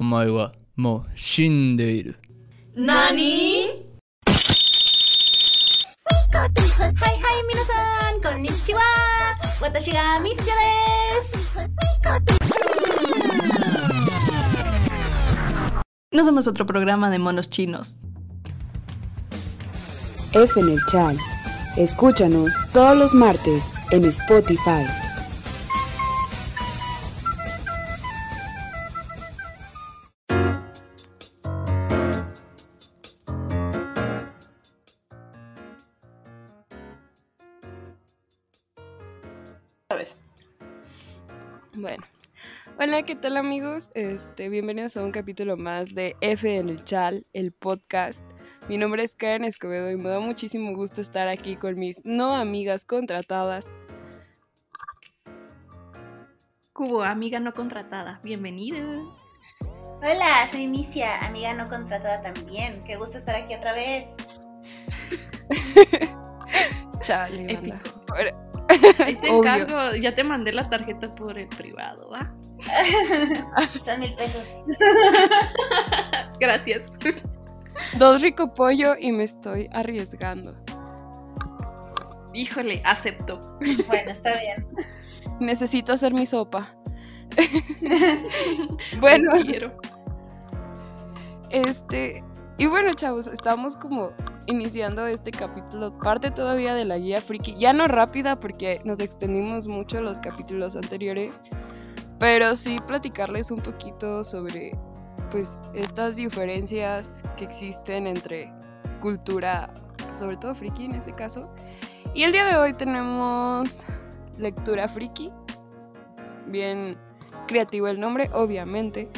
お前はもう死んでいる。何はいはい皆さんこんにちは私がミッショです No somos otro programa de monos chinos. F en el Chal. Escúchanos todos los martes en Spotify. Hola, ¿qué tal amigos? Este, bienvenidos a un capítulo más de F en el Chal, el podcast. Mi nombre es Karen Escobedo y me da muchísimo gusto estar aquí con mis no amigas contratadas. Cubo, amiga no contratada. Bienvenidos. Hola, soy Misia, amiga no contratada también. Qué gusto estar aquí otra vez. Chale. Épico. Ahí te Obvio. encargo, ya te mandé la tarjeta por el privado, ¿va? Son mil pesos. Gracias. Dos rico pollo y me estoy arriesgando. Híjole, acepto. Bueno, está bien. Necesito hacer mi sopa. bueno, quiero. Este, y bueno, chavos, estamos como iniciando este capítulo, parte todavía de la guía friki, ya no rápida porque nos extendimos mucho los capítulos anteriores, pero sí platicarles un poquito sobre pues estas diferencias que existen entre cultura, sobre todo friki en este caso. Y el día de hoy tenemos lectura friki, bien creativo el nombre, obviamente.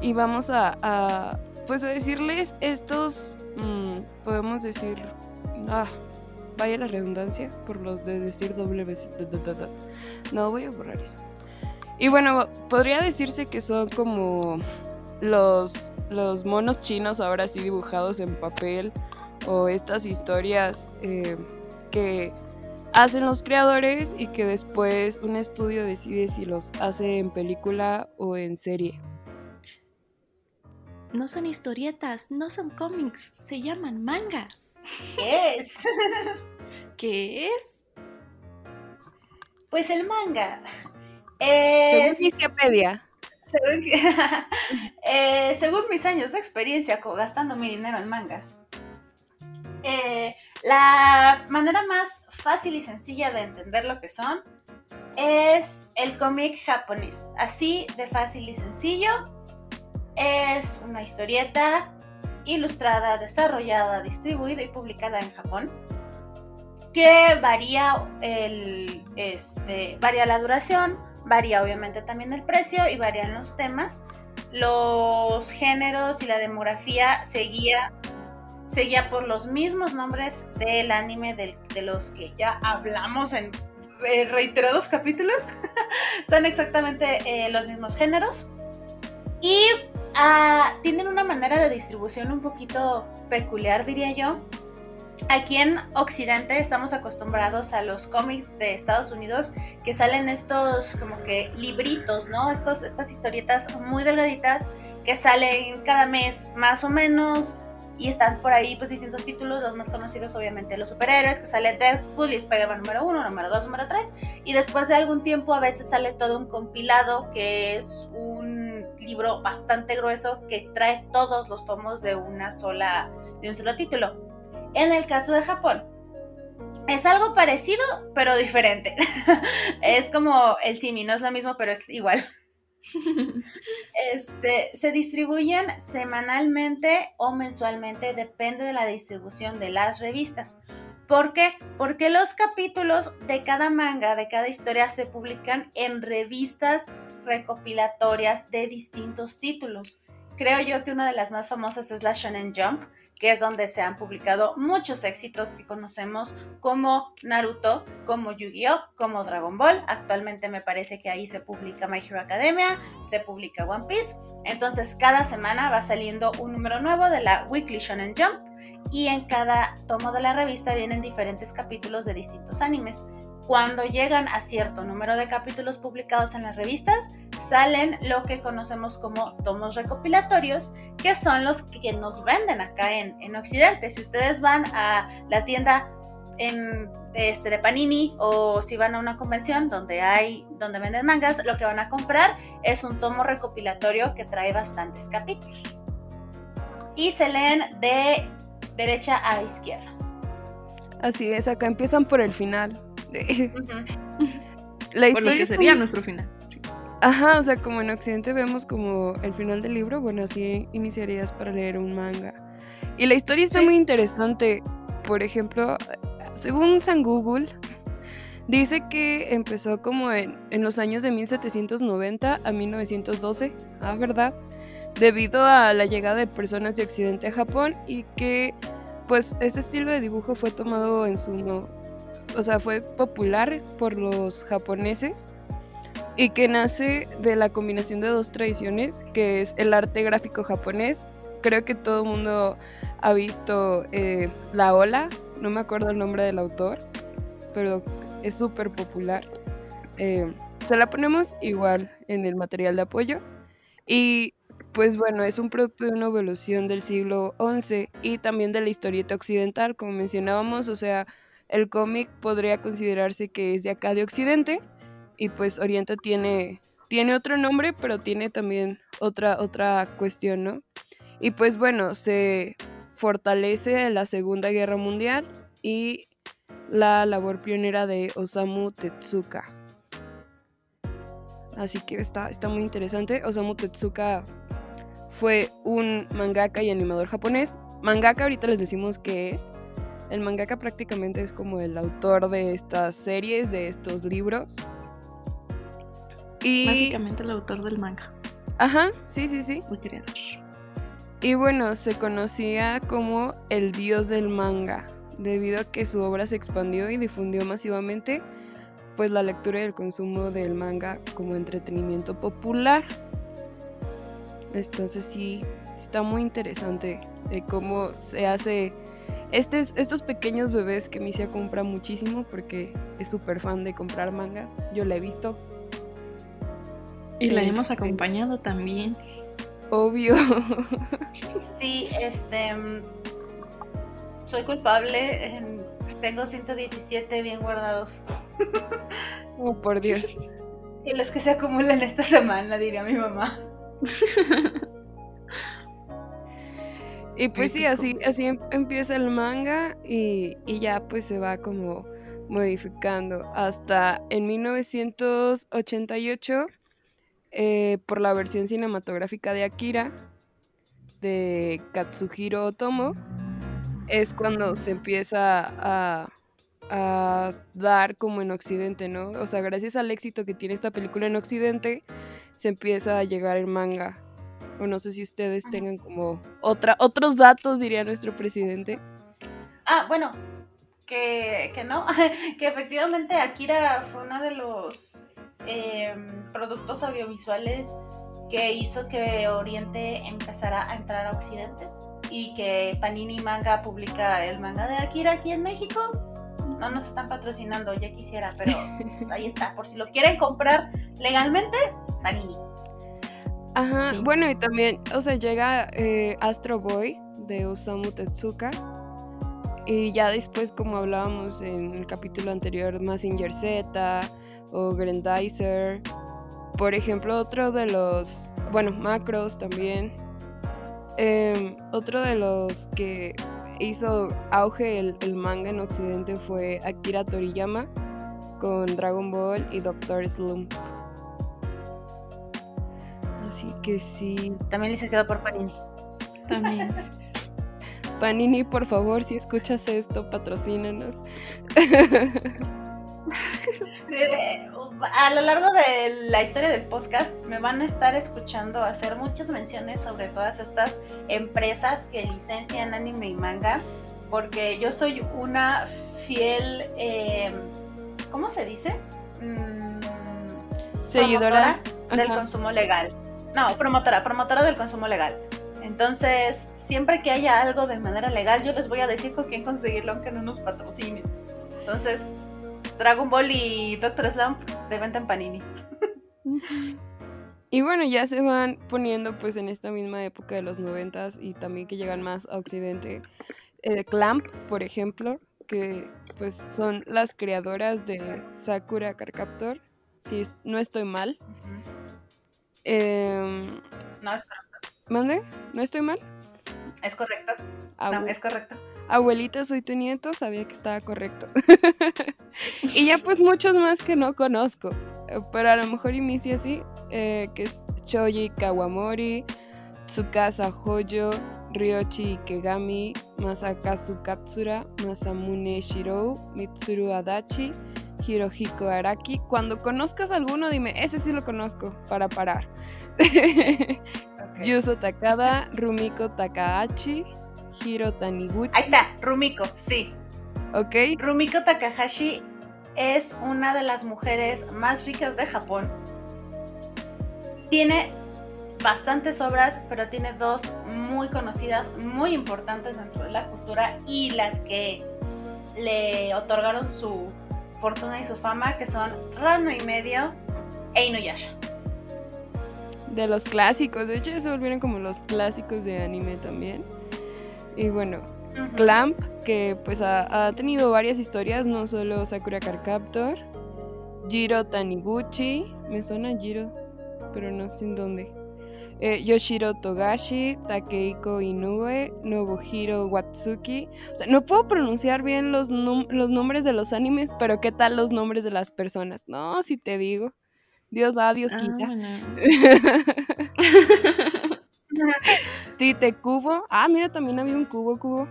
Y vamos a, a, pues a decirles estos, mm, podemos decir, ah, vaya la redundancia por los de decir doble da. No, voy a borrar eso. Y bueno, podría decirse que son como los, los monos chinos ahora sí dibujados en papel o estas historias eh, que hacen los creadores y que después un estudio decide si los hace en película o en serie. No son historietas, no son cómics, se llaman mangas. ¿Qué es? ¿Qué es? Pues el manga. Según Es, Wikipedia. según, eh, según mis años de experiencia gastando mi dinero en mangas, eh, la manera más fácil y sencilla de entender lo que son es el cómic japonés. Así de fácil y sencillo. Es una historieta ilustrada, desarrollada, distribuida y publicada en Japón que varía el este varía la duración, varía obviamente también el precio y varían los temas. Los géneros y la demografía seguía seguía por los mismos nombres del anime de los que ya hablamos en re- reiterados capítulos. Son exactamente eh, los mismos géneros. Y ah, tienen una manera de distribución un poquito peculiar, diría yo. Aquí en Occidente estamos acostumbrados a los cómics de Estados Unidos que salen estos como que libritos, ¿no? Estos, estas historietas muy delgaditas que salen cada mes más o menos y están por ahí pues distintos títulos, los más conocidos obviamente los superhéroes, que sale Deadpool y Spider-Man número 1, número 2, número 3 y después de algún tiempo a veces sale todo un compilado que es un libro bastante grueso que trae todos los tomos de una sola de un solo título. En el caso de Japón, es algo parecido, pero diferente. es como el simi, no es lo mismo, pero es igual. Este, se distribuyen semanalmente o mensualmente, depende de la distribución de las revistas. ¿Por qué? Porque los capítulos de cada manga, de cada historia, se publican en revistas recopilatorias de distintos títulos. Creo yo que una de las más famosas es la Shonen Jump, que es donde se han publicado muchos éxitos que conocemos como Naruto, como Yu-Gi-Oh, como Dragon Ball. Actualmente me parece que ahí se publica My Hero Academia, se publica One Piece. Entonces cada semana va saliendo un número nuevo de la Weekly Shonen Jump y en cada tomo de la revista vienen diferentes capítulos de distintos animes. Cuando llegan a cierto número de capítulos publicados en las revistas, salen lo que conocemos como tomos recopilatorios, que son los que nos venden acá en, en Occidente. Si ustedes van a la tienda en, este, de Panini o si van a una convención donde hay donde venden mangas, lo que van a comprar es un tomo recopilatorio que trae bastantes capítulos. Y se leen de derecha a izquierda. Así es, acá empiezan por el final. Ujú. La Por lo historia que sería como- nuestro final. Ajá, o sea, como en Occidente vemos como el final del libro, bueno, así iniciarías para leer un manga. Y la historia está Sí. muy interesante. Por ejemplo, según San Google, dice que empezó como en, en los años de 1790 a 1912, ah, ¿verdad? Debido a la llegada de personas de Occidente a Japón y que, pues, este estilo de dibujo fue tomado en su... o sea, fue popular por los japoneses y que nace de la combinación de dos tradiciones, que es el arte gráfico japonés. Creo que todo el mundo ha visto eh, La Ola, no me acuerdo el nombre del autor, pero es súper popular. Eh, se la ponemos igual en el material de apoyo. Y pues bueno, es un producto de una evolución del siglo XI y también de la historieta occidental, como mencionábamos, o sea, el cómic podría considerarse que es de acá de Occidente y pues Oriente tiene, tiene otro nombre, pero tiene también otra, otra cuestión, ¿no? Y pues bueno, se fortalece la Segunda Guerra Mundial y la labor pionera de Osamu Tezuka. Así que está, está muy interesante. Osamu Tezuka fue un mangaka y animador japonés. Mangaka ahorita les decimos qué es. El mangaka prácticamente es como el autor de estas series, de estos libros. Y... Básicamente el autor del manga, Ajá, sí, sí, sí. el creador. Y bueno, se conocía como el dios del manga, debido a que su obra se expandió y difundió masivamente, pues la lectura y el consumo del manga como entretenimiento popular. Entonces sí, está muy interesante eh, cómo se hace estes- estos pequeños bebés que Misia compra muchísimo porque es súper fan de comprar mangas. Yo la he visto, Y la hemos Este. acompañado también. obvio. Sí, este. Soy culpable. em, Tengo 117 bien guardados. oh, por Dios. Y los que se acumulan esta semana, diría mi mamá. Y pues sí, así, así em- empieza el manga y, y ya pues se va como modificando hasta en 1988 eh, por la versión cinematográfica de Akira de Katsuhiro Otomo es cuando se empieza a, a dar como en Occidente, ¿no? O sea, gracias al éxito que tiene esta película en Occidente, se empieza a llegar el manga. O no sé si ustedes tengan como otra, otros datos, diría nuestro presidente. Ah, bueno, que, que no, que efectivamente Akira fue uno de los em, productos audiovisuales que hizo que Oriente empezara a entrar a Occidente y que Panini Manga publica el manga de Akira aquí en México. No nos están patrocinando, ya quisiera, pero ahí está. Por si lo quieren comprar legalmente, Panini. Ajá, Sí. bueno, y también, o sea, llega eh, Astro Boy de Osamu Tezuka. Y ya después, como hablábamos en el capítulo anterior, Mazinger Z o Grandizer. Por ejemplo, otro de los, bueno, Macros también. Em, otro de los que hizo auge el, el manga en Occidente fue Akira Toriyama con Dragon Ball y Doctor Slump. Así que sí. También licenciado por Panini. También. Panini, por favor, si escuchas esto, patrocínanos. A lo largo de la historia del podcast me van a estar escuchando hacer muchas menciones sobre todas estas empresas que licencian anime y manga, porque yo soy una fiel, eh, ¿cómo se dice? Mm, Seguidora. del Ajá. consumo legal. No, promotora, promotora del consumo legal. Entonces, siempre que haya algo de manera legal, yo les voy a decir con quién conseguirlo, aunque no nos patrocinen. Entonces, Dragon Ball y Doctor Slump de venta en Panini. Y bueno, ya se van poniendo pues en esta misma época de los noventas y también que llegan más a Occidente. eh, Clamp, por ejemplo, que pues son las creadoras de Sakura Card Captor, si no estoy mal. Em, No, es, ¿Mande? ¿No estoy mal? es correcto. No, es correcto. Abuelita, soy tu nieto, sabía que estaba correcto. y ya pues muchos más que no conozco. eh, Pero a lo mejor inicia así, eh, que es Shoji Kawamori, Tsukasa Hoyo, Ryochi Ikegami, Masakazu Katsura, Masamune Shirou, Mitsuru Adachi, Hirohiko Araki. Cuando conozcas alguno, dime, ese sí lo conozco, para parar. Ok. Yuzo Takada, Rumiko Takahashi, Hiro Taniguchi. Ahí está, Rumiko, sí. ¿Ok? Rumiko Takahashi es una de las mujeres más ricas de Japón. Tiene bastantes obras, pero tiene dos muy conocidas, muy importantes dentro de la cultura y las que le otorgaron su fortuna y su fama, que son Ranma y medio e Inuyasha. De los clásicos. De hecho, ya se volvieron como los clásicos de anime también. Y bueno. Clamp, que pues ha, ha tenido varias historias, no solo Sakura Card Captor. Jiro Taniguchi. Me suena Jiro, pero no sé en dónde. Eh, Yoshiro Togashi, Takehiko Inoue, Nobuhiro Watsuki. O sea, no puedo pronunciar bien los, los nombres de los animes, pero ¿qué tal los nombres de las personas? No, si te digo. Dios da, Dios Ah, quita. Tite Cubo. Ah, mira, también había un cubo, cubo.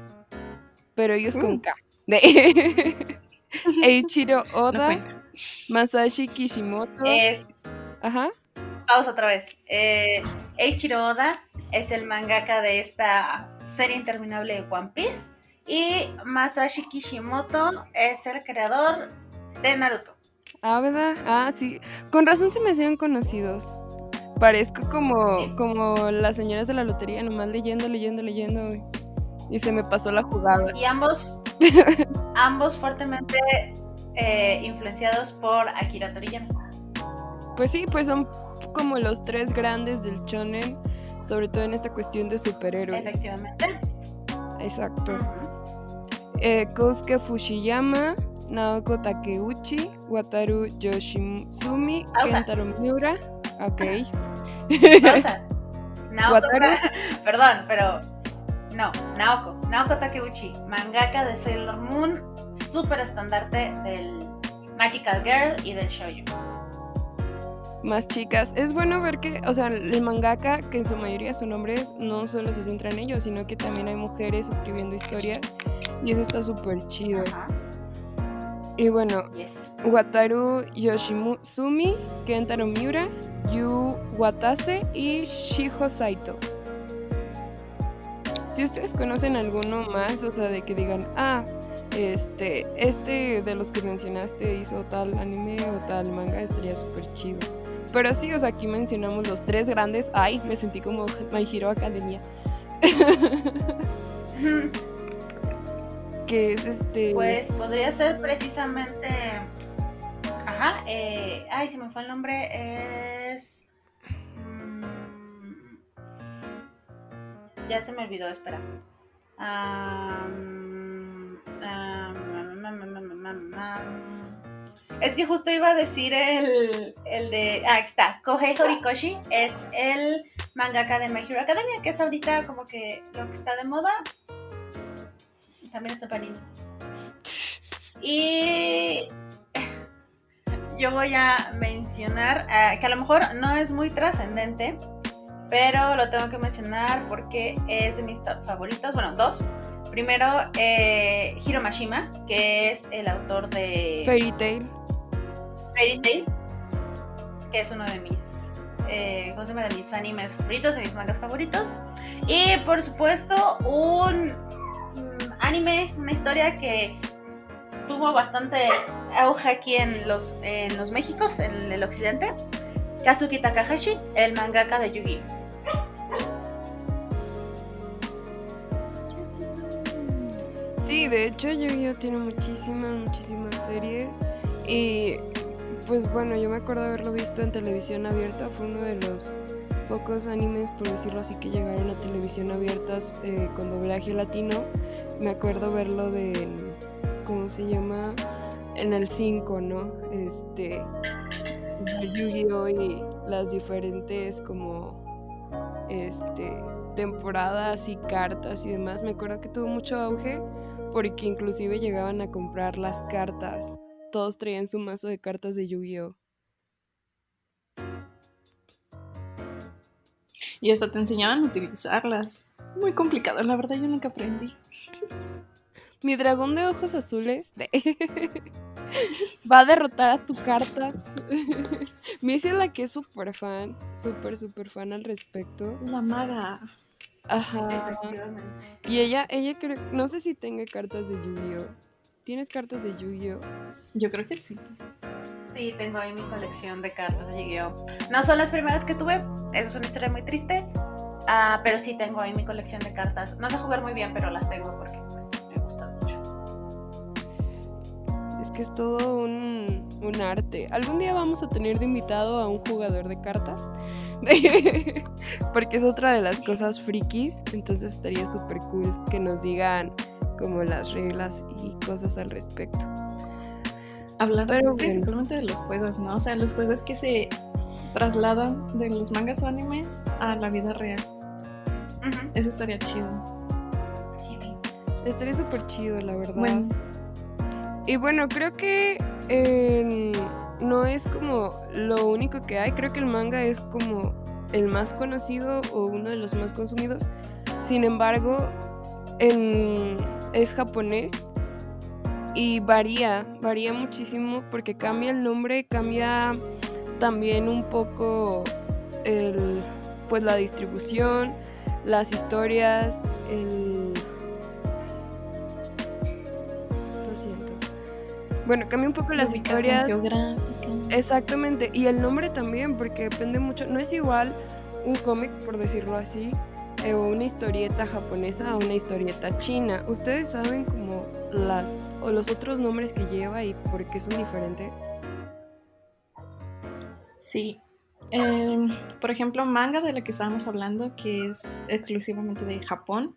Pero ellos con Mm. K. De No Oda. Masashi Kishimoto. Es Ajá. Pausa otra vez. Eh, Eiichiro Oda es el mangaka de esta serie interminable de One Piece. Y Masashi Kishimoto es el creador de Naruto. Ah, ¿verdad? Ah, sí. Con razón se me hacían conocidos. Parezco como, Sí. como las señoras de la lotería, nomás leyendo, leyendo, leyendo. Y se me pasó la jugada. Y ambos, ambos fuertemente eh, influenciados por Akira Toriyama. Pues sí, pues son como los tres grandes del shonen, sobre todo en esta cuestión de superhéroes. Efectivamente. Exacto. Eh, Kosuke Fushiyama, Naoko Takeuchi, Wataru Yoshizumi. Kentaro Miura. Ok. Pausa. Naoko, Wataru. perdón, pero no, Naoko. Naoko Takeuchi, mangaka de Sailor Moon, súper estandarte del Magical Girl y del Shoujo. Más chicas. Es bueno ver que, o sea, el mangaka, que en su mayoría son hombres, no solo se centra en ellos, sino que también hay mujeres escribiendo historias. Y eso está súper chido. Ajá. Y bueno, Yes. Wataru Yoshizumi, Kentaro Miura, Yu Watase y Shiho Saito. Si ustedes conocen alguno más, o sea, de que digan, ah, este, este de los que mencionaste hizo tal anime o tal manga, estaría súper chido. Pero sí, o sea, aquí mencionamos los tres grandes. Ay, me sentí como My Hero Academia. que es este. Pues podría ser precisamente. Ajá. eh, ay, se me fue el nombre. Es. mm, ya se me olvidó, espera. Am, am, am. Es que justo iba a decir el, el de. Ah, aquí está. Kohei Horikoshi es el mangaka de My Hero Academia, que es ahorita como que lo que está de moda. También está Panini. Y yo voy a mencionar ah, que a lo mejor no es muy trascendente, pero lo tengo que mencionar porque es de mis top favoritos. Bueno, dos. Primero, eh, Hiro Mashima, que es el autor de Fairy Tail. Fairy Tail, que es uno de mis, eh, ¿cómo se llama? De mis animes favoritos, de mis mangas favoritos. Y por supuesto, un mm, anime, una historia que tuvo bastante auge aquí en los, en los Méxicos, en el occidente. Kazuki Takahashi, el mangaka de Yu-Gi-Oh! Sí, de hecho Yu-Gi-Oh tiene muchísimas, muchísimas series. Y pues bueno, yo me acuerdo haberlo visto en televisión abierta, fue uno de los pocos animes, por decirlo así, que llegaron a televisión abiertas eh, con doblaje latino. Me acuerdo verlo de, ¿cómo se llama? En el 5, ¿no? Este, Yu-Gi-Oh! y las diferentes como, este, temporadas y cartas y demás. Me acuerdo que tuvo mucho auge porque inclusive llegaban a comprar las cartas. Todos traían su mazo de cartas de Yu-Gi-Oh! Y hasta te enseñaban a utilizarlas. Muy complicado, la verdad yo nunca aprendí. Mi dragón de ojos azules de- va a derrotar a tu carta. Missy es la que es súper fan, súper, súper fan al respecto. La maga. Ajá. Efectivamente. Y ella, ella creo, no sé si tenga cartas de Yu-Gi-Oh! ¿Tienes cartas de Yu-Gi-Oh? Yo creo que sí. Sí, tengo ahí mi colección de cartas de Yu-Gi-Oh! No son las primeras que tuve, eso es una historia muy triste. ah, pero sí tengo ahí mi colección de cartas. No sé jugar muy bien, pero las tengo porque pues, me gustan mucho. Es que es todo un, un arte. Algún día vamos a tener de invitado a un jugador de cartas. Porque es otra de las cosas frikis. Entonces estaría súper cool que nos digan como las reglas y cosas al respecto. Pero bueno. principalmente de los juegos, ¿no? O sea, los juegos que se trasladan de los mangas o animes a la vida real. Eso estaría chido. Sí, sí. Estaría súper chido, la verdad. Bueno, Y bueno, creo que eh, no es como lo único que hay. Creo que el manga es como el más conocido o uno de los más consumidos. Sin embargo, en- es japonés y varía, varía muchísimo porque cambia el nombre, cambia también un poco el, pues la distribución, las historias, el... Lo siento. Bueno, cambia un poco la las historias. geográfica. Exactamente, y el nombre también, porque depende mucho. No es igual un cómic, por decirlo así, eh, una historieta japonesa a una historieta china. ¿Ustedes saben como las o los otros nombres que lleva y por qué son diferentes? Sí. Eh, por ejemplo, manga de la que estábamos hablando, que es exclusivamente de Japón,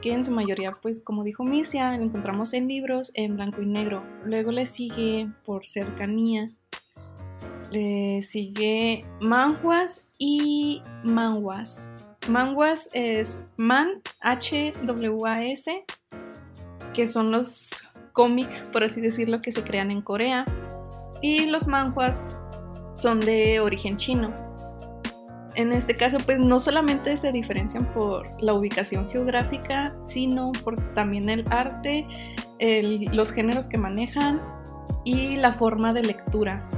que en su mayoría, pues como dijo Misia, lo encontramos en libros en blanco y negro. Luego le sigue, por cercanía, le sigue manhwas y manhwas. Manhwas es man, H-W-A-S, que son los cómics, por así decirlo, que se crean en Corea. Y los manhwas son de origen chino. En este caso, pues no solamente se diferencian por la ubicación geográfica, sino por también el arte, los géneros que manejan y la forma de lectura.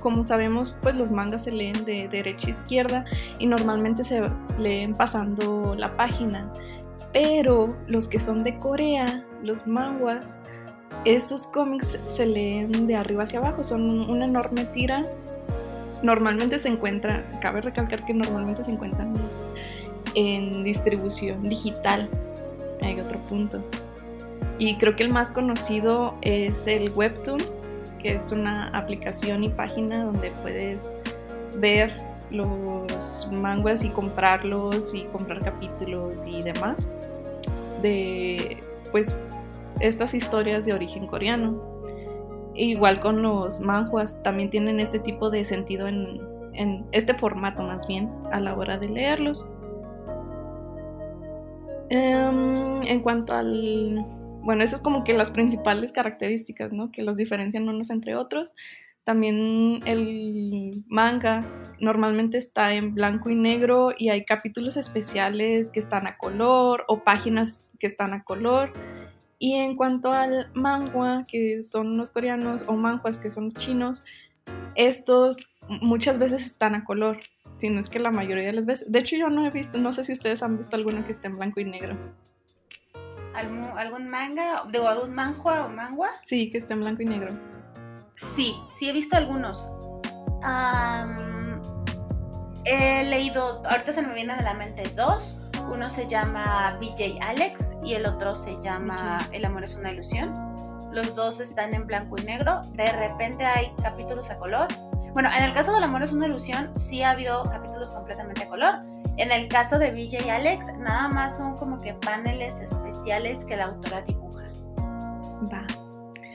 Como sabemos, pues los mangas se leen de derecha a izquierda y normalmente se leen pasando la página. Pero los que son de Corea, los manhwas, esos cómics se leen de arriba hacia abajo, son una enorme tira. Normalmente se encuentran, cabe recalcar que normalmente se encuentran en distribución digital. Hay otro punto. Y creo que el más conocido es el Webtoon, que es una aplicación y página donde puedes ver los manguas y comprarlos y comprar capítulos y demás de pues estas historias de origen coreano. Igual con los manhwas, también tienen este tipo de sentido en, en este formato más bien a la hora de leerlos. Em, en cuanto al... Bueno, esas es como que las principales características, ¿no? Que los diferencian unos entre otros. También el manga normalmente está en blanco y negro y hay capítulos especiales que están a color o páginas que están a color. Y en cuanto al manhwa, que son los coreanos, o manhwas, que son los chinos, estos muchas veces están a color, si no es que la mayoría de las veces. De hecho, yo no he visto, no sé si ustedes han visto alguno que esté en blanco y negro. ¿Algún, algún manga, digo, algún manhua o mangua? Sí, que esté en blanco y negro. Sí, sí he visto algunos. Am, he leído, ahorita se me vienen a la mente dos. Uno se llama BJ Alex y el otro se llama El amor es una ilusión. los dos están en blanco y negro. De repente hay capítulos a color. Bueno, en el caso del amor es una ilusión, sí ha habido capítulos completamente a color. En el caso de Villa y Alex, nada más son como que paneles especiales que la autora dibuja. Va.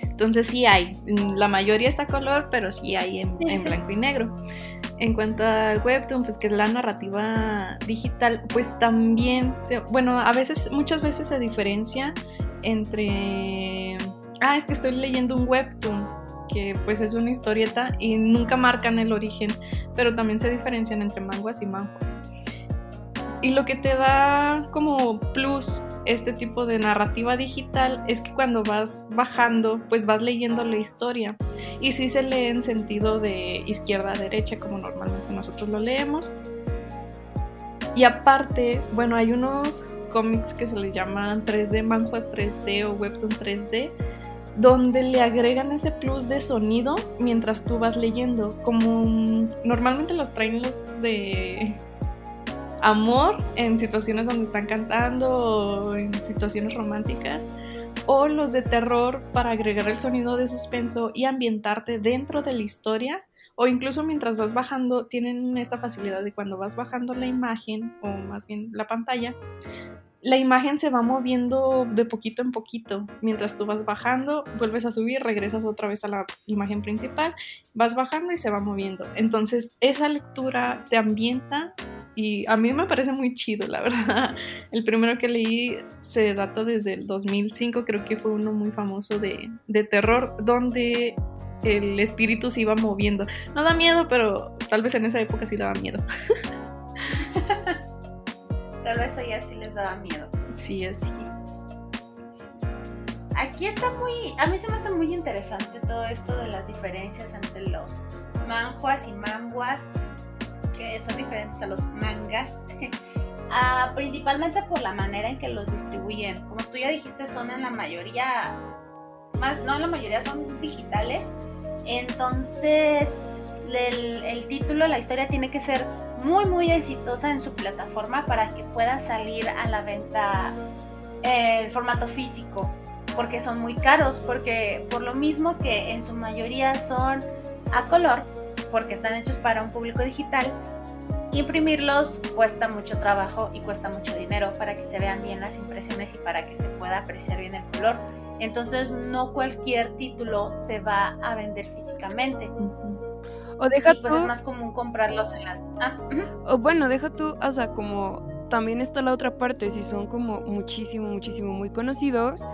Entonces sí hay. Mm, La mayoría está a color, pero sí hay en, Sí, en sí. blanco y negro. En cuanto al webtoon, pues que es la narrativa digital, pues también, se- bueno, a veces, muchas veces se diferencia entre, ah, es que estoy leyendo un webtoon, que pues es una historieta y nunca marcan el origen, pero también se diferencian entre manguas y manguas. Y lo que te da como plus este tipo de narrativa digital es que cuando vas bajando, pues vas leyendo la historia. Y sí se lee en sentido de izquierda a derecha, como normalmente nosotros lo leemos. Y aparte, bueno, hay unos cómics que se les llaman 3D, manjuas 3D o webtoon 3D, donde le agregan ese plus de sonido mientras tú vas leyendo. Como normalmente los traen los de amor en situaciones donde están cantando o en situaciones románticas o los de terror para agregar el sonido de suspenso y ambientarte dentro de la historia o incluso mientras vas bajando tienen esta facilidad de cuando vas bajando la imagen o más bien la pantalla la imagen se va moviendo de poquito en poquito. Mientras tú vas bajando, vuelves a subir, regresas otra vez a la imagen principal, vas bajando y se va moviendo. Entonces, esa lectura te ambienta y a mí me parece muy chido, la verdad. El primero que leí se data desde el 2005, creo que fue uno muy famoso de, de terror, donde el espíritu se iba moviendo. No da miedo, pero tal vez en esa época sí daba miedo. Tal vez a ella sí les daba miedo. Sí, así. Aquí está muy, a mí se me hace muy interesante todo esto de las diferencias entre los manjuas y manguas, que son diferentes a los mangas, Ah, principalmente por la manera en que los distribuyen. Como tú ya dijiste, son en la mayoría, más no en la mayoría, son digitales. Entonces, el, el título, la historia tiene que ser muy, muy exitosa en su plataforma para que pueda salir a la venta el formato físico porque son muy caros, porque por lo mismo que en su mayoría son a color, porque están hechos para un público digital, imprimirlos cuesta mucho trabajo y cuesta mucho dinero para que se vean bien las impresiones y para que se pueda apreciar bien el color. Entonces no cualquier título se va a vender físicamente. O deja Y pues tú, es más común comprarlos en las... Ah, o bueno, deja tú, o sea, como también está la otra parte, si son como muchísimo, muchísimo muy conocidos,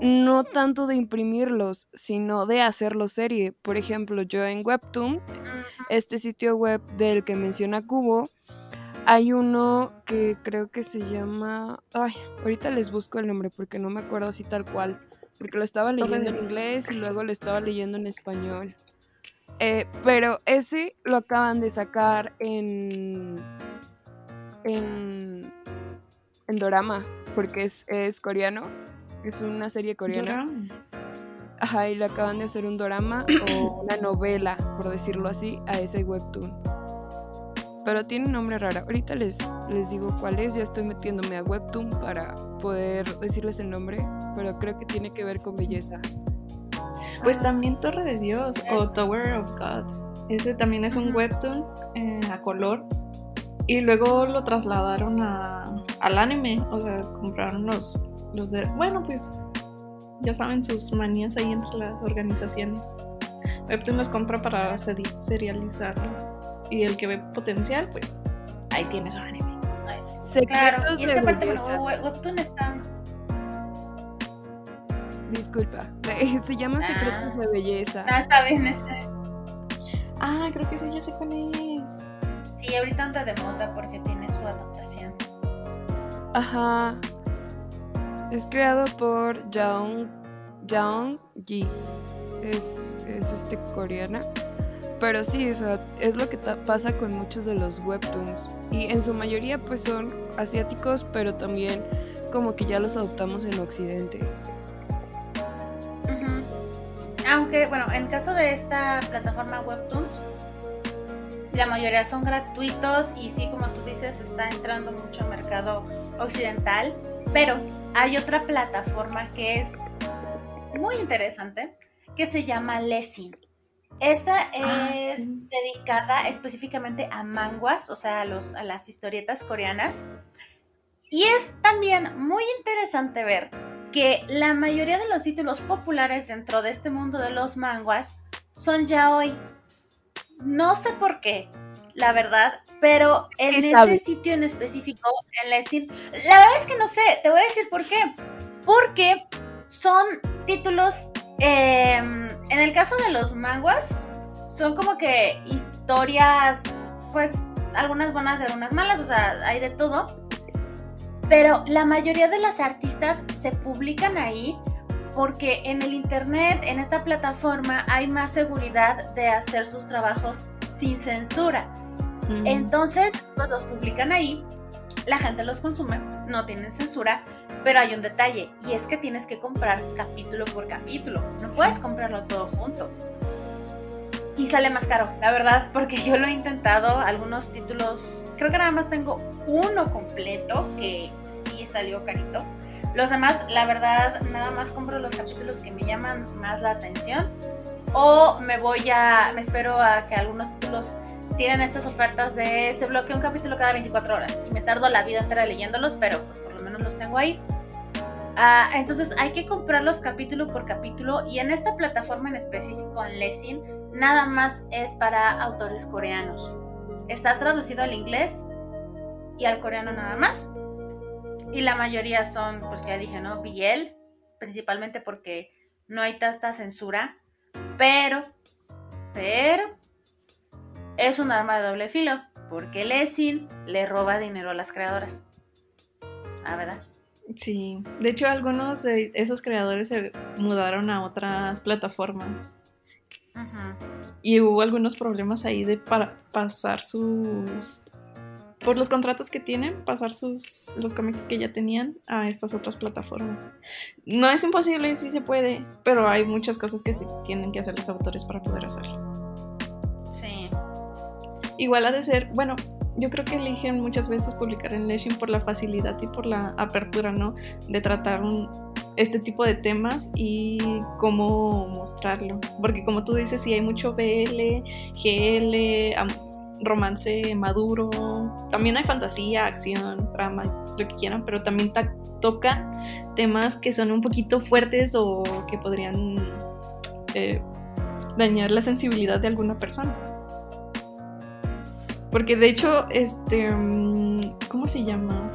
no tanto de imprimirlos, sino de hacerlos serie. Por ejemplo, yo en Webtoon, este sitio web del que menciona Cubo, hay uno que creo que se llama... Ay, ahorita les busco el nombre porque no me acuerdo así tal cual. Porque lo estaba leyendo en inglés y luego lo estaba leyendo en español. Eh, pero ese lo acaban de sacar en... En... En Dorama, porque es, es coreano. Es una serie coreana. Dorama. Ajá, y le acaban de hacer un drama o una novela, por decirlo así, a ese webtoon. Pero tiene un nombre raro. Ahorita les, les digo cuál es. Ya estoy metiéndome a webtoon para poder decirles el nombre. Pero creo que tiene que ver con belleza. Pues también Torre de Dios o. Tower of God. Ese también es un webtoon eh, a color. Y luego lo trasladaron a, al anime. O sea, compraron los, los de... Bueno, pues ya saben sus manías ahí entre las organizaciones. Webtoon los compra para seri- serializarlos. Y el que ve potencial, pues ahí tiene su anime. Secretos Claro, y es de que aparte, belleza. bueno, We- Webtoon está... Disculpa. Se llama Secretos Ah. de Belleza. Ah, está bien, este... Ah, creo que sí, ya sé cuál es. Sí, ahorita anda de moda porque tiene su adaptación. Ajá. Es creado por Jaung, Jaung Ji. Es, es este coreana. Pero sí, o es lo que pasa con muchos de los webtoons. Y en su mayoría pues son asiáticos, pero también como que ya los adoptamos en Occidente. Aunque, bueno, en caso de esta plataforma Webtoons, la mayoría son gratuitos y sí, como tú dices, está entrando mucho al mercado occidental. Pero hay otra plataforma que es muy interesante que se llama Lessing. Esa Ah, es sí. dedicada específicamente a manguas, o sea, a, los, a las historietas coreanas. Y es también muy interesante ver que la mayoría de los títulos populares dentro de este mundo de los manguas son ya hoy. No sé por qué, la verdad, pero en ese sabe. sitio en específico, en Lessing, la verdad es que no sé, te voy a decir por qué. Porque son títulos, eh, en el caso de los manguas, son como que historias, pues algunas buenas y algunas malas, o sea, hay de todo. Pero la mayoría de las artistas se publican ahí porque en el internet, en esta plataforma, hay más seguridad de hacer sus trabajos sin censura. Entonces, pues los publican ahí, la gente los consume, no tienen censura, pero hay un detalle, y es que tienes que comprar capítulo por capítulo, no puedes comprarlo todo junto. Y sale más caro, la verdad, porque yo lo he intentado, algunos títulos, creo que nada más tengo uno completo, que sí salió carito. Los demás, la verdad, nada más compro los capítulos que me llaman más la atención. O me voy a, me espero a que algunos títulos tienen estas ofertas de se bloquea un capítulo cada 24 horas y me tardo la vida entera leyéndolos, pero pues, por lo menos los tengo ahí. Ah, entonces hay que comprarlos capítulo por capítulo y en esta plataforma en específico, en Lessing, nada más es para autores coreanos. Está traducido al inglés y al coreano nada más. Y la mayoría son, pues ya dije, ¿no? BL, principalmente porque no hay tanta censura, pero, pero, es un arma de doble filo, porque Lessing le roba dinero a las creadoras. Ah, ¿verdad? Sí, de hecho algunos de esos creadores se mudaron a otras plataformas y hubo algunos problemas ahí de para pasar sus por los contratos que tienen, pasar sus los cómics que ya tenían a estas otras plataformas. No es imposible, sí se puede, pero hay muchas cosas que tienen que hacer los autores para poder hacerlo. Igual ha de ser, bueno, yo creo que eligen muchas veces publicar en Lessing por la facilidad y por la apertura, ¿no? De tratar este tipo de temas y cómo mostrarlo. Porque como tú dices, sí hay mucho BL, GL, romance maduro, también hay fantasía, acción, drama, lo que quieran, pero también ta- toca temas que son un poquito fuertes o que podrían eh, dañar la sensibilidad de alguna persona. Porque de hecho, este, mm, ¿cómo se llama?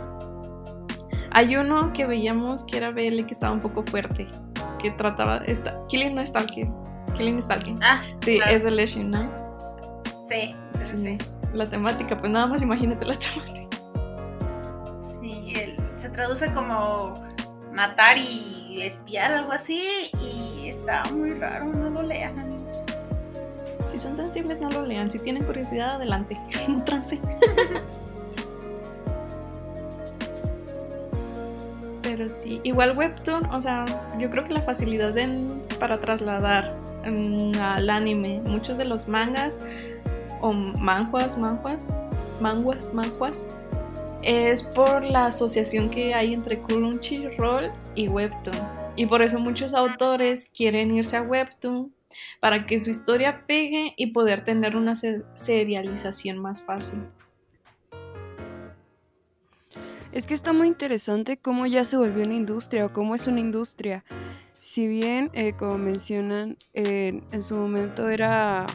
Hay uno que veíamos que era BL que estaba un poco fuerte, que trataba, esta, Killing no Stalking, Killing Stalking. Ah, Sí, claro. es de Leshing, ¿no? sí, sí, sí. La temática, pues nada más imagínate la temática. Sí, el- se traduce como matar y espiar, algo así, y está muy raro, no lo lean. Si son sensibles, no lo lean. Si tienen curiosidad, adelante. Trance. Pero sí, igual Webtoon, o sea, yo creo que la facilidad en- para trasladar mm, al anime muchos de los mangas o manjuas, manjuas, manguas, manjuas, es por la asociación que hay entre Crunchyroll y Webtoon. Y por eso muchos autores quieren irse a Webtoon para que su historia pegue y poder tener una se- serialización más fácil. Es que está muy interesante cómo ya se volvió una industria o cómo es una industria. Si bien, eh, como mencionan, en su momento era...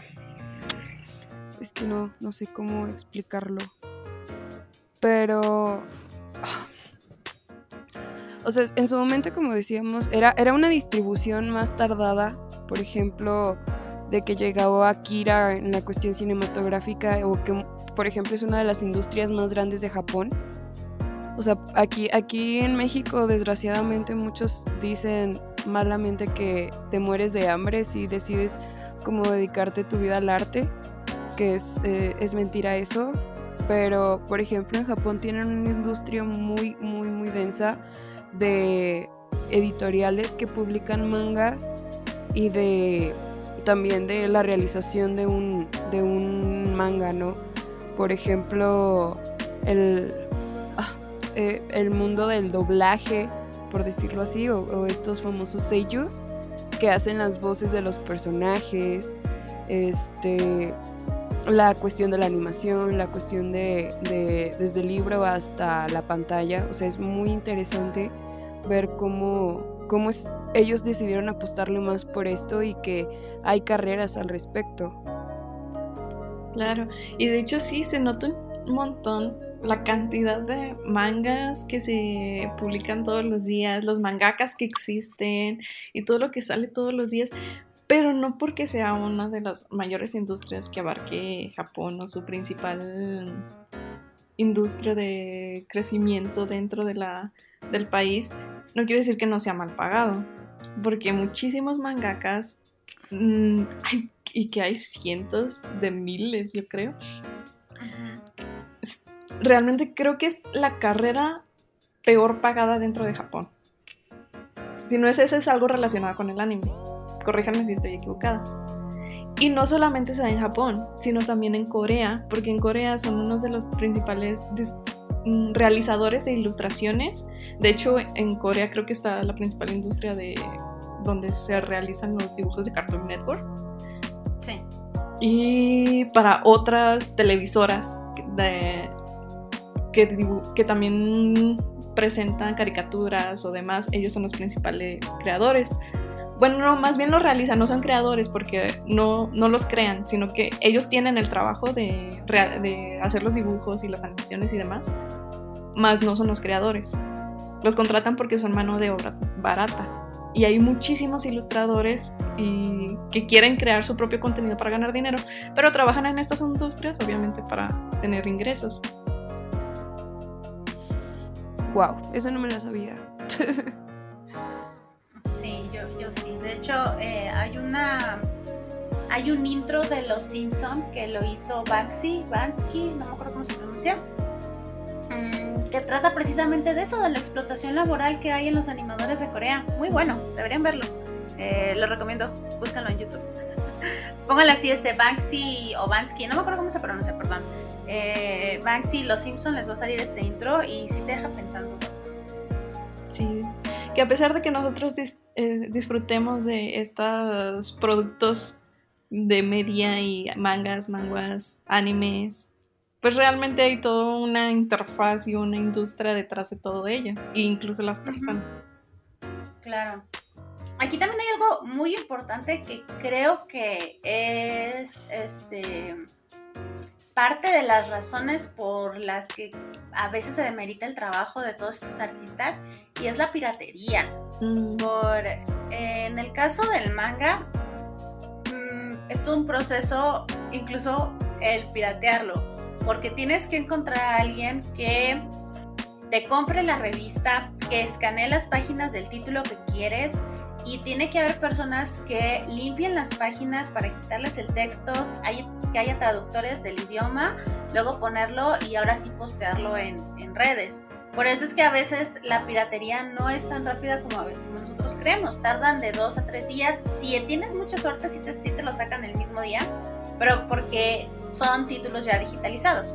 Es que no, no sé cómo explicarlo. Pero... O sea, en su momento, como decíamos, era, era una distribución más tardada. Por ejemplo, de que llegaba Akira en la cuestión cinematográfica o que, por ejemplo, es una de las industrias más grandes de Japón. O sea, aquí, aquí en México, desgraciadamente, muchos dicen malamente que te mueres de hambre si decides como dedicarte tu vida al arte, que es, eh, es mentira eso. Pero, por ejemplo, en Japón tienen una industria muy, muy, muy densa de editoriales que publican mangas y de también de la realización de un, de un manga, ¿no? Por ejemplo, el, ah, eh, el mundo del doblaje, por decirlo así, o, o estos famosos sellos, que hacen las voces de los personajes, este, la cuestión de la animación, la cuestión de, de desde el libro hasta la pantalla. O sea, es muy interesante ver cómo, cómo es, ellos decidieron apostarle más por esto y que hay carreras al respecto. Claro, y de hecho sí se nota un montón la cantidad de mangas que se publican todos los días, los mangakas que existen y todo lo que sale todos los días, pero no porque sea una de las mayores industrias que abarque Japón o su principal industria de crecimiento dentro de la, del país, no quiere decir que no sea mal pagado, porque muchísimos mangakas, mm, hay- y que hay cientos de miles, yo creo, realmente creo que es la carrera peor pagada dentro de Japón. Si no es ese, es algo relacionado con el anime. Corríjanme si estoy equivocada. Y no solamente se da en Japón, sino también en Corea, porque en Corea son uno de los principales realizadores de ilustraciones. De hecho, en Corea creo que está la principal industria de donde se realizan los dibujos de Cartoon Network Sí. y para otras televisoras de- que, que también presentan caricaturas o demás, ellos son los principales creadores. Bueno, no, más bien los realizan, no son creadores porque no, no los crean, sino que ellos tienen el trabajo de, de hacer los dibujos y las animaciones y demás, más no son los creadores. Los contratan porque son mano de obra barata. Y hay muchísimos ilustradores y que quieren crear su propio contenido para ganar dinero, pero trabajan en estas industrias obviamente para tener ingresos. Wow, eso no me lo sabía. Sí. De hecho, eh, hay una. Hay un intro de Los Simpson que lo hizo Banksy, Bansky, no me acuerdo cómo se pronuncia, mm, que trata precisamente de eso, de la explotación laboral que hay en los animadores de Corea. Muy bueno, deberían verlo. Eh, lo recomiendo, búscanlo en YouTube. Pónganle así este Banksy o Bansky, no me acuerdo cómo se pronuncia, perdón. Eh, Banksy, Los Simpson les va a salir este intro y sí te deja pensando. Sí, que a pesar de que nosotros dis- eh, disfrutemos de estos productos de media y mangas, manguas, animes, pues realmente hay toda una interfaz y una industria detrás de todo ello, e incluso las personas. Claro. Aquí también hay algo muy importante que creo que es este parte de las razones por las que a veces se demerita el trabajo de todos estos artistas y es la piratería. Mm, Por, eh, en el caso del manga, mm, es todo un proceso, incluso el piratearlo, porque tienes que encontrar a alguien que te compre la revista, que escanee las páginas del título que quieres y tiene que haber personas que limpien las páginas para quitarles el texto, hay- que haya traductores del idioma, luego ponerlo y ahora sí postearlo en, en redes. Por eso es que a veces la piratería no es tan rápida como, como nosotros creemos. Tardan de dos a tres días. Si tienes mucha suerte, sí te, sí te lo sacan el mismo día, pero porque son títulos ya digitalizados.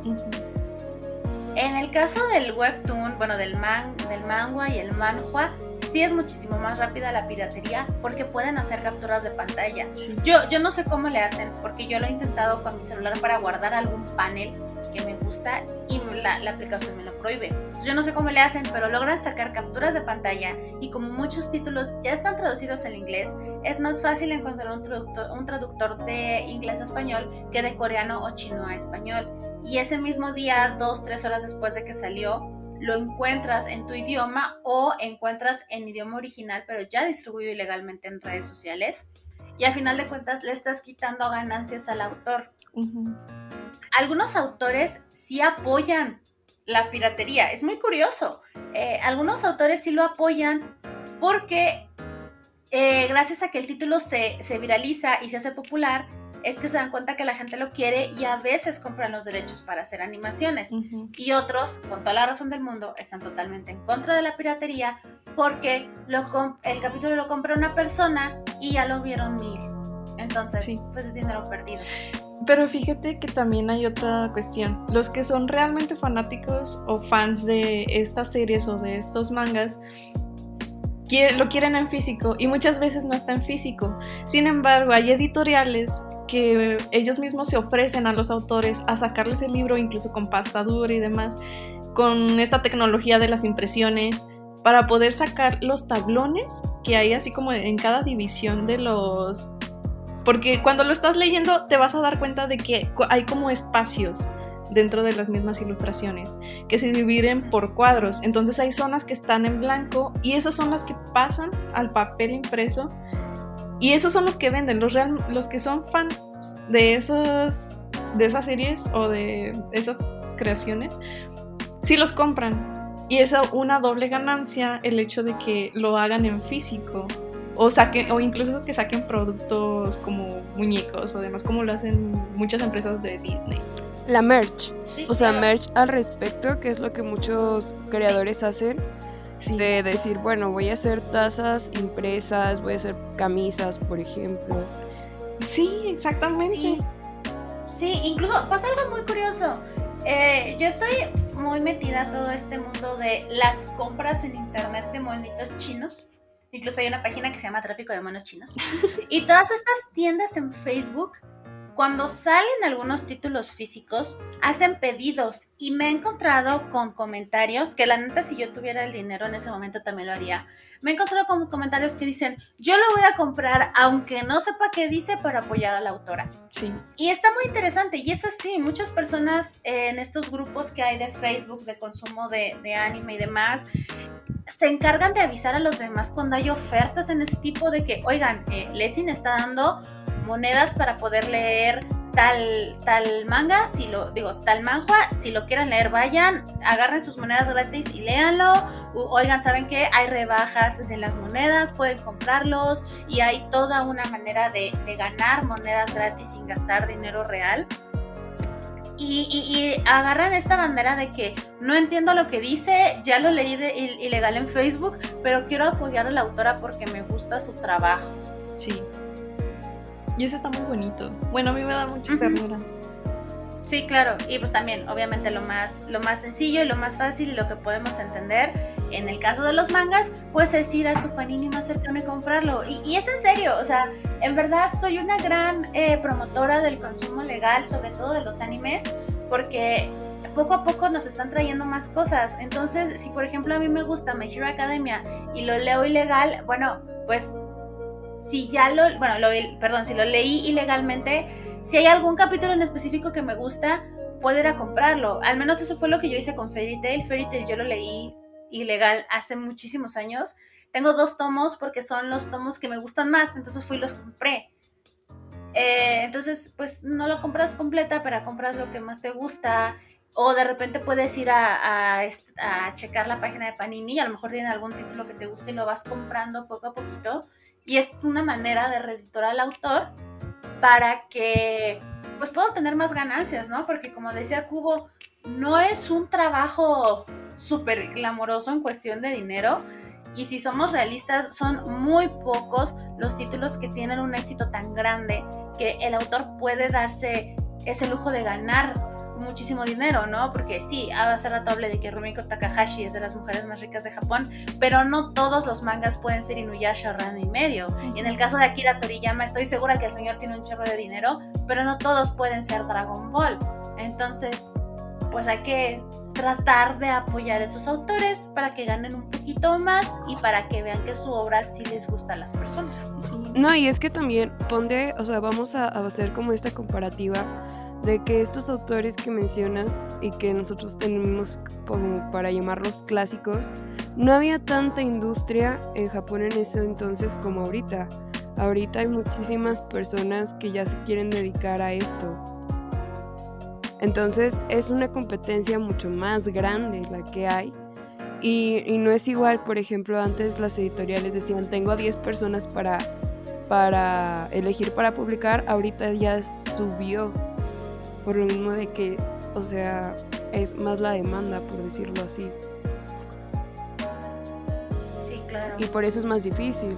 En el caso del webtoon, bueno, del, man, del manga y el manhua, sí es muchísimo más rápida la piratería porque pueden hacer capturas de pantalla. Sí. Yo, yo no sé cómo le hacen, porque yo lo he intentado con mi celular para guardar algún panel que me gusta y la, la aplicación me lo prohíbe. Yo no sé cómo le hacen, pero logran sacar capturas de pantalla y como muchos títulos ya están traducidos en inglés, es más fácil encontrar un traductor, un traductor de inglés a español que de coreano o chino a español. Y ese mismo día, dos, tres horas después de que salió, lo encuentras en tu idioma o encuentras en idioma original, pero ya distribuido ilegalmente en redes sociales. Y al final de cuentas le estás quitando ganancias al autor. Algunos autores sí apoyan la piratería. Es muy curioso. Eh, algunos autores sí lo apoyan porque eh, gracias a que el título se, se viraliza y se hace popular, es que se dan cuenta que la gente lo quiere y a veces compran los derechos para hacer animaciones. Y otros, con toda la razón del mundo, están totalmente en contra de la piratería porque lo el capítulo lo compra una persona y ya lo vieron mil. Entonces, Sí. pues es dinero perdido. Pero fíjate que también hay otra cuestión. Los que son realmente fanáticos o fans de estas series o de estos mangas lo quieren en físico y muchas veces no está en físico. Sin embargo, hay editoriales que ellos mismos se ofrecen a los autores a sacarles el libro incluso con pasta dura y demás, con esta tecnología de las impresiones para poder sacar los tablones que hay así como en cada división de los... Porque cuando lo estás leyendo te vas a dar cuenta de que hay como espacios dentro de las mismas ilustraciones que se dividen por cuadros. Entonces hay zonas que están en blanco y esas son las que pasan al papel impreso y esos son los que venden, los, real- los que son fans de, esos, de esas series o de esas creaciones, sí los compran. Y es una doble ganancia el hecho de que lo hagan en físico. O, saquen, o incluso que saquen productos como muñecos o demás, como lo hacen muchas empresas de Disney. La merch. Sí, O sea, claro. merch al respecto, que es lo que muchos creadores hacen. Sí. De decir, bueno, voy a hacer tazas impresas, voy a hacer camisas, por ejemplo. Sí, exactamente. Sí. Sí, incluso pasa algo muy curioso. Eh, yo estoy muy metida a todo este mundo de las compras en internet de monitos chinos. Incluso hay una página que se llama Tráfico de Monos Chinos. Y todas estas tiendas en Facebook, cuando salen algunos títulos físicos, hacen pedidos. Y me he encontrado con comentarios, que la neta si yo tuviera el dinero en ese momento también lo haría. Me he encontrado con comentarios que dicen, yo lo voy a comprar aunque no sepa qué dice para apoyar a la autora. Sí. Y está muy interesante, y es así, muchas personas eh, en estos grupos que hay de Facebook de consumo de, de anime y demás, se encargan de avisar a los demás cuando hay ofertas en ese tipo de que, oigan, eh, Lessing está dando monedas para poder leer tal, tal manga, si lo digo, tal manhua, si lo quieren leer, vayan, agarren sus monedas gratis y léanlo. Oigan, ¿saben qué? Hay rebajas de las monedas, pueden comprarlos y hay toda una manera de, ganar monedas gratis sin gastar dinero real. Y, y- agarran esta bandera de que no entiendo lo que dice, ya lo leí de il- ilegal en Facebook, pero quiero apoyar a la autora porque me gusta su trabajo. Sí. Y eso está muy bonito. Bueno, a mí me da mucha Ujú. ternura. Sí, claro, y pues también, obviamente, lo más, lo más sencillo y lo más fácil y lo que podemos entender en el caso de los mangas, pues es ir a tu panini más cercano y comprarlo. Y, y es en serio, o sea, en verdad soy una gran eh, promotora del consumo legal, sobre todo de los animes, porque poco a poco nos están trayendo más cosas. Entonces, si por ejemplo a mí me gusta My Hero Academia y lo leo ilegal, bueno, pues si ya lo, bueno, lo, perdón, si lo leí ilegalmente, si hay algún capítulo en específico que me gusta, puedo ir a comprarlo. Al menos eso fue lo que yo hice con Fairy Tail. Fairy Tail yo lo leí ilegal hace muchísimos años. Tengo dos tomos porque son los tomos que me gustan más, entonces fui y los compré. Eh, entonces, pues no lo compras completa, pero compras lo que más te gusta. O de repente puedes ir a, a checar la página de Panini y a lo mejor tienen algún título que te guste y lo vas comprando poco a poquito. Y es una manera de reeditar al autor para que pues puedan tener más ganancias, ¿no? Porque como decía Cubo, no es un trabajo súper glamoroso en cuestión de dinero. Y si somos realistas, son muy pocos los títulos que tienen un éxito tan grande que el autor puede darse ese lujo de ganar muchísimo dinero, ¿no? Porque sí, hace rato hablé de que Rumiko Takahashi es de las mujeres más ricas de Japón, pero no todos los mangas pueden ser Inuyasha o Ranma y medio. Y en el caso de Akira Toriyama, estoy segura que el señor tiene un chorro de dinero, pero no todos pueden ser Dragon Ball. Entonces, pues hay que tratar de apoyar a esos autores para que ganen un poquito más y para que vean que su obra sí les gusta a las personas. Sí. No, y es que también ponte, o sea, vamos a, a hacer como esta comparativa de que estos autores que mencionas y que nosotros tenemos para llamarlos clásicos, no había tanta industria en Japón en ese entonces como ahorita. Ahorita hay muchísimas personas que ya se quieren dedicar a esto. Entonces es una competencia mucho más grande la que hay. Y, y no es igual, por ejemplo, antes las editoriales decían, tengo a 10 personas para, para elegir para publicar, ahorita ya subió. Por lo mismo de que, o sea, es más la demanda, por decirlo así. Sí, claro. Y por eso es más difícil.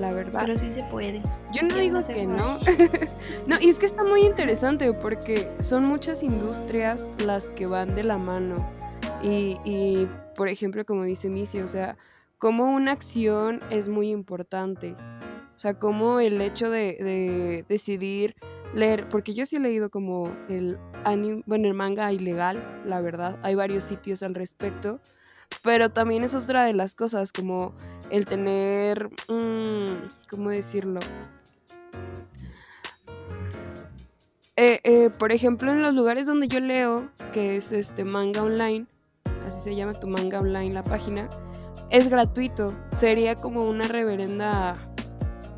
La verdad. Pero sí se puede. Yo si no digo que más. no. no, y es que está muy interesante porque son muchas industrias las que van de la mano. Y, y, por ejemplo, como dice Missy, o sea, como una acción es muy importante. O sea, como el hecho de, de decidir leer, porque yo sí he leído como el anime, bueno, el manga ilegal, la verdad, hay varios sitios al respecto, pero también es otra de las cosas, como el tener, mm, ¿cómo decirlo? Eh, eh, por ejemplo, en los lugares donde yo leo, que es este manga online, así se llama tu manga online la página, es gratuito. Sería como una reverenda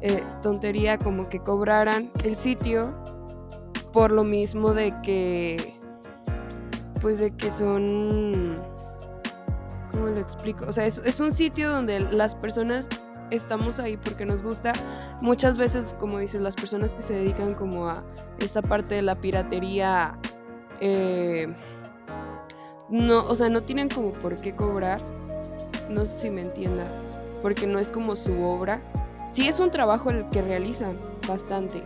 eh, tontería como que cobraran el sitio por lo mismo de que pues de que son ¿cómo lo explico? O sea, es, es un sitio donde las personas estamos ahí porque nos gusta. Muchas veces, como dices, las personas que se dedican como a esta parte de la piratería, eh, no, o sea, no tienen como por qué cobrar. No sé si me entienda, porque no es como su obra. Sí es un trabajo el que realizan bastante,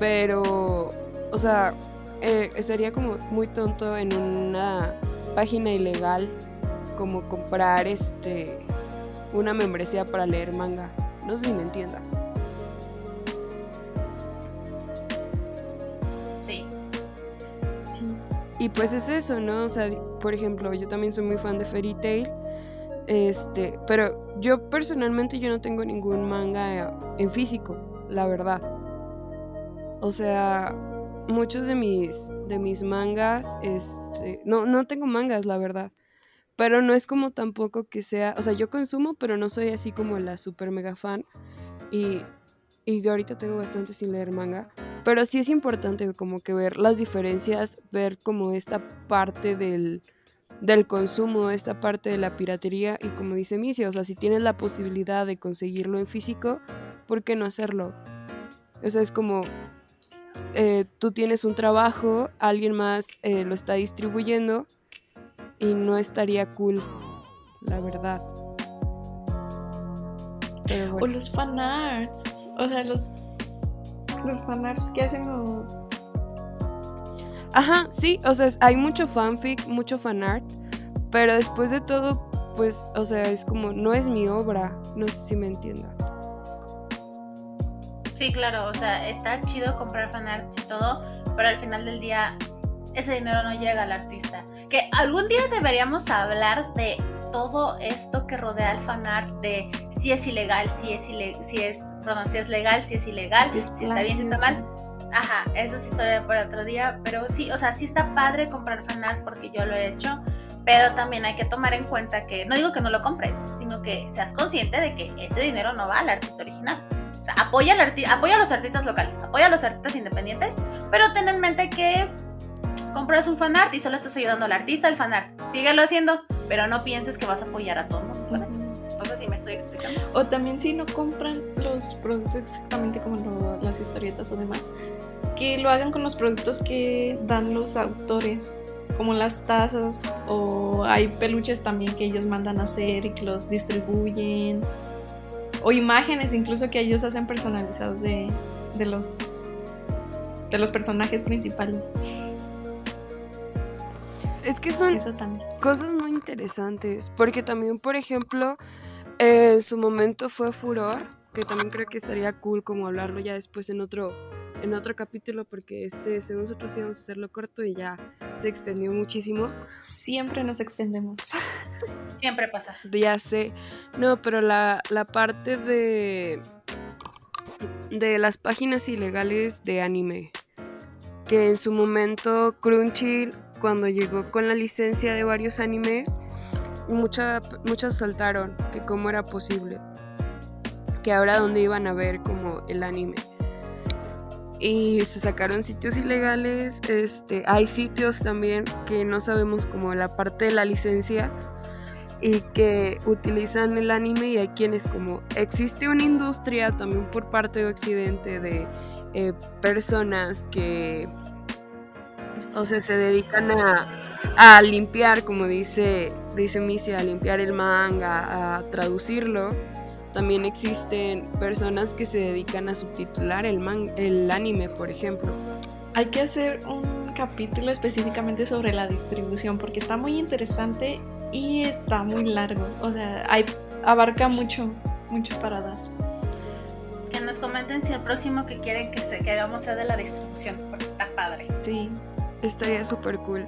pero, o sea, eh, sería como muy tonto en una página ilegal como comprar este una membresía para leer manga. No sé si me entienda. Sí. Sí. Y pues es eso, ¿no? O sea, por ejemplo, yo también soy muy fan de Fairy Tail. Este, pero yo personalmente yo no tengo ningún manga en físico, la verdad. O sea, muchos de mis de mis mangas este, no no tengo mangas, la verdad. Pero no es como tampoco que sea, o sea, yo consumo, pero no soy así como la super mega fan. Y, y de ahorita tengo bastante sin leer manga. Pero sí es importante como que ver las diferencias, ver como esta parte del, del consumo, esta parte de la piratería. Y como dice Misia, o sea, si tienes la posibilidad de conseguirlo en físico, ¿por qué no hacerlo? O sea, es como eh, tú tienes un trabajo, alguien más eh, lo está distribuyendo y no estaría cool, la verdad. Pero O los fanarts. O sea, los, los fanarts que hacen los. Ajá, sí, o sea, hay mucho fanfic, mucho fanart, pero después de todo, pues, o sea, es como, no es mi obra, no sé si me entienda. Sí, claro, o sea, está chido comprar fanarts y todo, pero al final del día ese dinero no llega al artista. Que algún día deberíamos hablar de todo esto que rodea al fanart, de si es ilegal, si es si es, perdón, si es legal, si es ilegal, Es si está bien, si está mal. Ajá, eso es historia para otro día, pero sí, o sea, sí está padre comprar fanart porque yo lo he hecho, pero también hay que tomar en cuenta que, no digo que no lo compres, sino que seas consciente de que ese dinero no va al artista original. O sea, apoya, a los artistas locales, apoya a los artistas independientes, pero ten en mente que compras un fanart y solo estás ayudando al artista del fanart. Síguelo haciendo, pero no pienses que vas a apoyar a todo el mundo con eso. Me explicando. O también si no compran los productos exactamente como lo- las historietas o demás, que lo hagan con los productos que dan los autores, como las tazas o hay peluches también que ellos mandan a hacer y que los distribuyen. O imágenes incluso que ellos hacen personalizadas de, de los de los personajes principales. Es que son Eso cosas muy interesantes, porque también, por ejemplo, eh, en su momento fue furor, que también creo que estaría cool como hablarlo ya después en otro en otro capítulo porque este según nosotros íbamos a hacerlo corto y ya se extendió muchísimo. Siempre nos extendemos. Siempre pasa. Ya sé. No, pero la, la parte de. de las páginas ilegales de anime. Que en su momento Crunchy, cuando llegó con la licencia de varios animes, mucha- muchas saltaron que cómo era posible. Que ahora dónde iban a ver como el anime. Y se sacaron sitios ilegales. Este, hay sitios también que no sabemos como la parte de la licencia y que utilizan el anime y hay quienes como existe una industria también por parte de Occidente de eh, personas que o sea se dedican a, a limpiar como dice dice Misia a limpiar el manga a traducirlo también existen personas que se dedican a subtitular el man- el anime por ejemplo Hay que hacer un capítulo específicamente sobre la distribución porque está muy interesante y está muy largo. O sea, hay, abarca mucho, mucho para dar. Que nos comenten si el próximo que quieren que, se, que hagamos sea de la distribución, porque está padre. Sí. Estaría súper cool.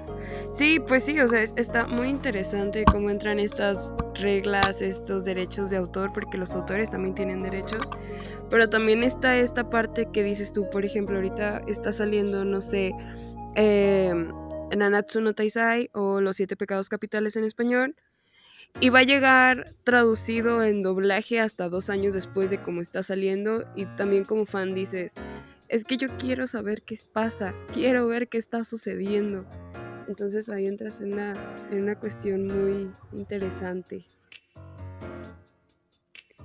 Sí, pues sí, o sea, es- está muy interesante cómo entran estas reglas, estos derechos de autor, porque los autores también tienen derechos. Pero también está esta parte que dices tú, por ejemplo, ahorita está saliendo, no sé, eh, Nanatsu no Taizai o Los Siete Pecados Capitales en español. Y va a llegar traducido en doblaje hasta dos años después de cómo está saliendo. Y también como fan dices, es que yo quiero saber qué pasa, quiero ver qué está sucediendo. Entonces ahí entras en una, en una cuestión muy interesante.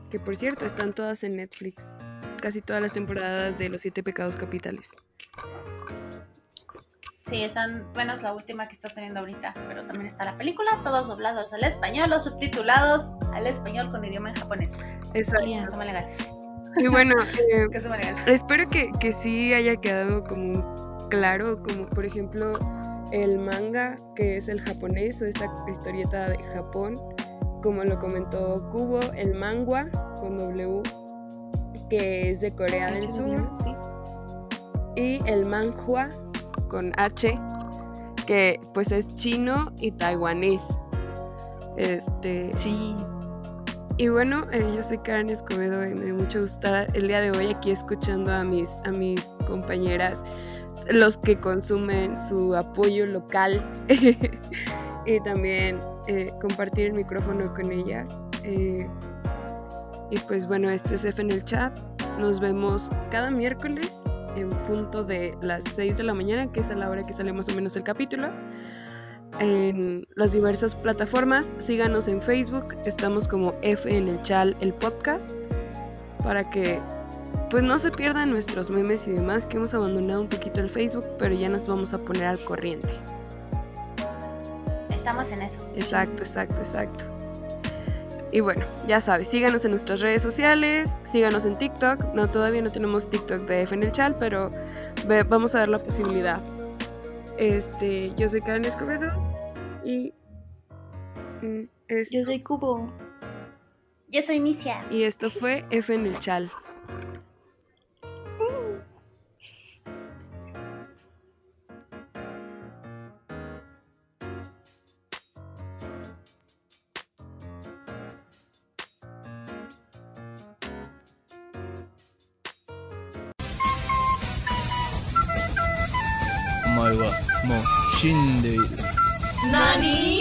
Que por cierto, están todas en Netflix. Casi todas las temporadas de Los Siete Pecados Capitales. Sí, están, bueno, es la última que está saliendo ahorita, pero también está la película, todos doblados al español o subtitulados al español con idioma en japonés. Exacto. Legal. Y bueno, eh. Espero que, que sí haya quedado como claro, como por ejemplo el manga, que es el japonés o esa historieta de Japón, como lo comentó Kubo, el mangua con W, que es de Corea del Sur, sí. y el manhua con H, que pues es chino y taiwanés. Este, Sí. Y bueno, eh, yo soy Karen Escobedo y me dio mucho gustar el día de hoy aquí escuchando a mis, a mis compañeras, los que consumen su apoyo local y también eh, compartir el micrófono con ellas. Eh, y pues bueno, esto es F en el chat. Nos vemos cada miércoles en punto de las 6 de la mañana, que es a la hora que sale más o menos el capítulo en las diversas plataformas. Síganos en Facebook, estamos como F en el Chal, el podcast, para que pues no se pierdan nuestros memes y demás, que hemos abandonado un poquito el Facebook, pero ya nos vamos a poner al corriente. Estamos en eso. Exacto, exacto, exacto. Y bueno, ya sabes, síganos en nuestras redes sociales, síganos en TikTok. No, todavía no tenemos TikTok de F en el Chal, pero ve- vamos a dar la posibilidad. Este, yo soy Karen Escobedo y. Mm, Yo soy Cubo. Yo soy Misia. Y esto fue F en el Chal. Nani?